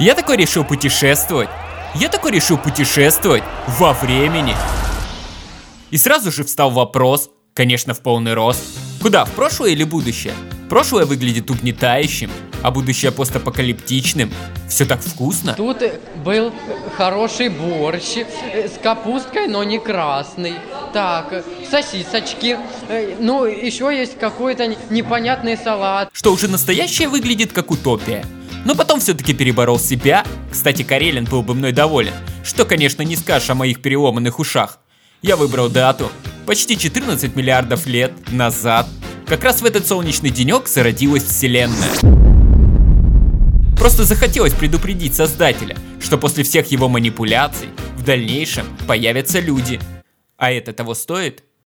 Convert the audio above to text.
Я такой решил путешествовать. Я такой решил путешествовать во времени. И сразу же встал вопрос, конечно в полный рост, куда, в прошлое или будущее? Прошлое выглядит угнетающим, а будущее постапокалиптичным. Все так вкусно. Тут был хороший борщ э, с капусткой, но не красный. Так, э, сосисочки. э, Ну, еще есть какой-то непонятный салат. Что уже настоящее выглядит как утопия. Но потом все-таки переборол себя. Кстати, Карелин был бы мной доволен. Что, конечно, не скажешь о моих переломанных ушах. Я выбрал дату. Почти 14 миллиардов лет назад. Как раз в этот солнечный денек зародилась вселенная. Просто захотелось предупредить создателя, что после всех его манипуляций в дальнейшем появятся люди. А это того стоит?